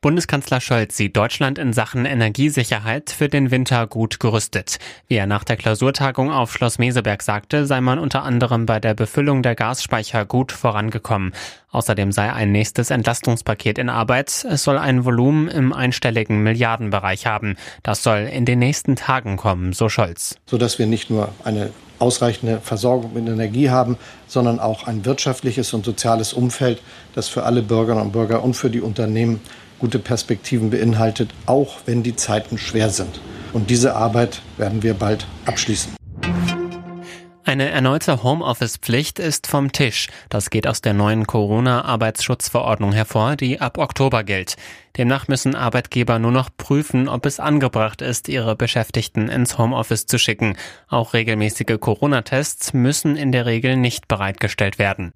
Bundeskanzler Scholz sieht Deutschland in Sachen Energiesicherheit für den Winter gut gerüstet. Wie er nach der Klausurtagung auf Schloss Meseberg sagte, sei man unter anderem bei der Befüllung der Gasspeicher gut vorangekommen. Außerdem sei ein nächstes Entlastungspaket in Arbeit. Es soll ein Volumen im einstelligen Milliardenbereich haben. Das soll in den nächsten Tagen kommen, so Scholz. Sodass wir nicht nur eine ausreichende Versorgung mit Energie haben, sondern auch ein wirtschaftliches und soziales Umfeld, das für alle Bürgerinnen und Bürger und für die Unternehmen gute Perspektiven beinhaltet, auch wenn die Zeiten schwer sind. Und diese Arbeit werden wir bald abschließen. Eine erneute Homeoffice-Pflicht ist vom Tisch. Das geht aus der neuen Corona-Arbeitsschutzverordnung hervor, die ab Oktober gilt. Demnach müssen Arbeitgeber nur noch prüfen, ob es angebracht ist, ihre Beschäftigten ins Homeoffice zu schicken. Auch regelmäßige Corona-Tests müssen in der Regel nicht bereitgestellt werden.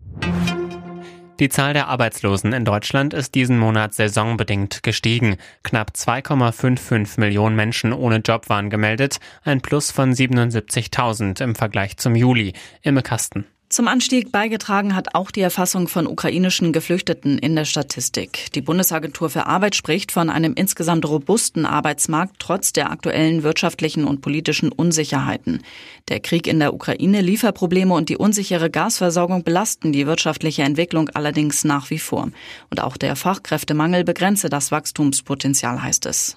Die Zahl der Arbeitslosen in Deutschland ist diesen Monat saisonbedingt gestiegen. Knapp 2,55 Millionen Menschen ohne Job waren gemeldet, ein Plus von 77.000 im Vergleich zum Juli. Imme Kasten. Zum Anstieg beigetragen hat auch die Erfassung von ukrainischen Geflüchteten in der Statistik. Die Bundesagentur für Arbeit spricht von einem insgesamt robusten Arbeitsmarkt trotz der aktuellen wirtschaftlichen und politischen Unsicherheiten. Der Krieg in der Ukraine, Lieferprobleme und die unsichere Gasversorgung belasten die wirtschaftliche Entwicklung allerdings nach wie vor. Und auch der Fachkräftemangel begrenze das Wachstumspotenzial, heißt es.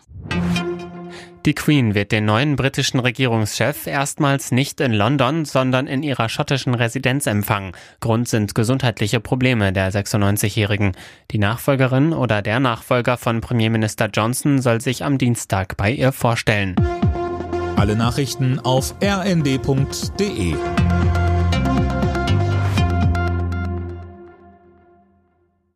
Die Queen wird den neuen britischen Regierungschef erstmals nicht in London, sondern in ihrer schottischen Residenz empfangen. Grund sind gesundheitliche Probleme der 96-Jährigen. Die Nachfolgerin oder der Nachfolger von Premierminister Johnson soll sich am Dienstag bei ihr vorstellen. Alle Nachrichten auf rnd.de